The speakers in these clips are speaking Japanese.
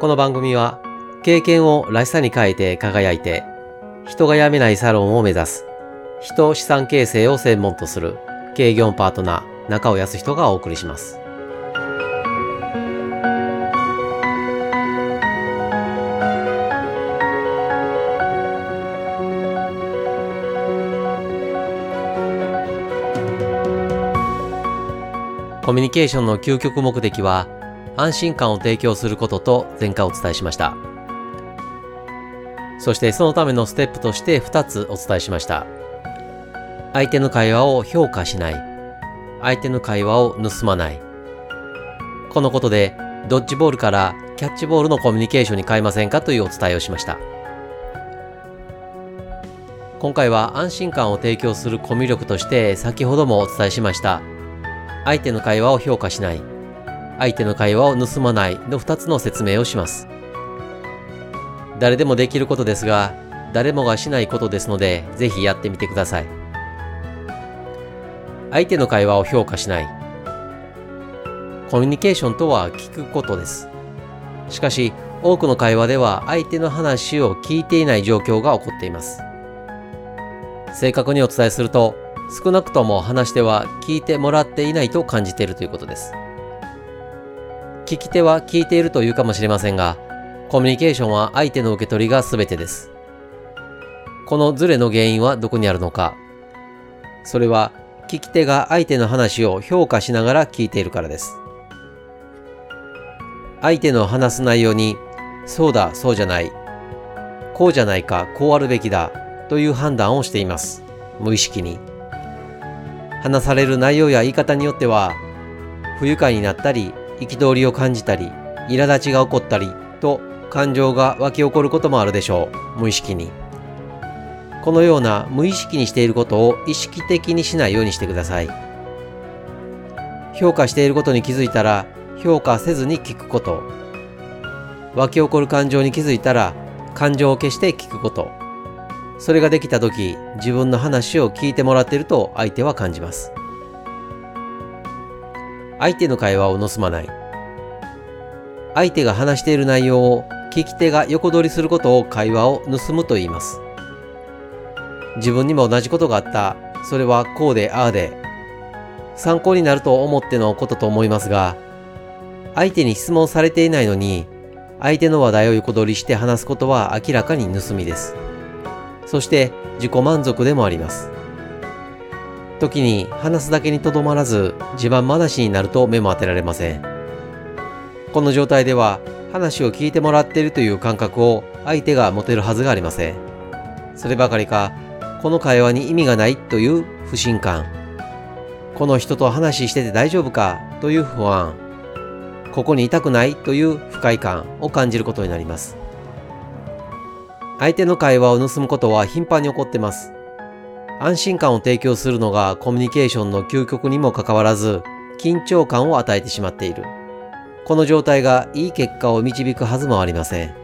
この番組は経験をらしさに変えて輝いて人が辞めないサロンを目指す人資産形成を専門とする経業パートナー中尾康人がお送りします。コミュニケーションの究極目的は安心感を提供することと前回お伝えしました。そしてそのためのステップとして2つお伝えしました。相手の会話を評価しない。相手の会話を盗まない。このことでドッジボールからキャッチボールのコミュニケーションに変えませんか？というお伝えをしました。今回は安心感を提供するコミュ力として先ほどもお伝えしました。相手の会話を評価しない。相手の会話を盗まないの2つの説明をします。誰でもできることですが誰もがしないことですのでぜひやってみてください。相手の会話を評価しない。コミュニケーションとは聞くことです。しかし多くの会話では相手の話を聞いていない状況が起こっています。正確にお伝えすると少なくとも話し手は聞いてもらっていないと感じているということです。聞き手は聞いているというかもしれませんが、コミュニケーションは相手の受け取りが全てです。このズレの原因はどこにあるのか。それは聞き手が相手の話を評価しながら聞いているからです。相手の話す内容に、そうだ、そうじゃない、こうじゃないか、こうあるべきだ、という判断をしています。無意識に。話される内容や言い方によっては不愉快になったり憤りを感じたり苛立ちが起こったりと感情が湧き起こることもあるでしょう。無意識に。このような無意識にしていることを意識的にしないようにしてください。評価していることに気づいたら評価せずに聞くこと。湧き起こる感情に気づいたら感情を消して聞くこと。それができた時自分の話を聞いてもらっていると相手は感じます。相手の会話を盗まない相手が話している内容を聞き手が横取りすることを会話を盗むと言います自分にも同じことがあったそれはこうでああで参考になると思ってのことと思いますが相手に質問されていないのに相手の話題を横取りして話すことは明らかに盗みです。そして自己満足でもあります。時に話すだけにとどまらず自慢話になると目も当てられません。この状態では話を聞いてもらっているという感覚を相手が持てるはずがありません。そればかりか、この会話に意味がないという不信感。この人と話してて大丈夫かという不安。ここにいたくないという不快感を感じることになります。相手の会話を盗むことは頻繁に起こってます。安心感を提供するのがコミュニケーションの究極にもかかわらず、緊張感を与えてしまっている。この状態がいい結果を導くはずもありません。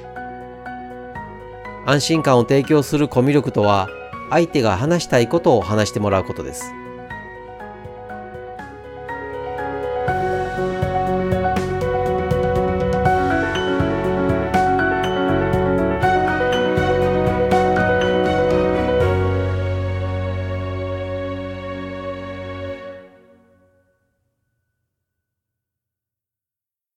安心感を提供するコミュ力とは、相手が話したいことを話してもらうことです。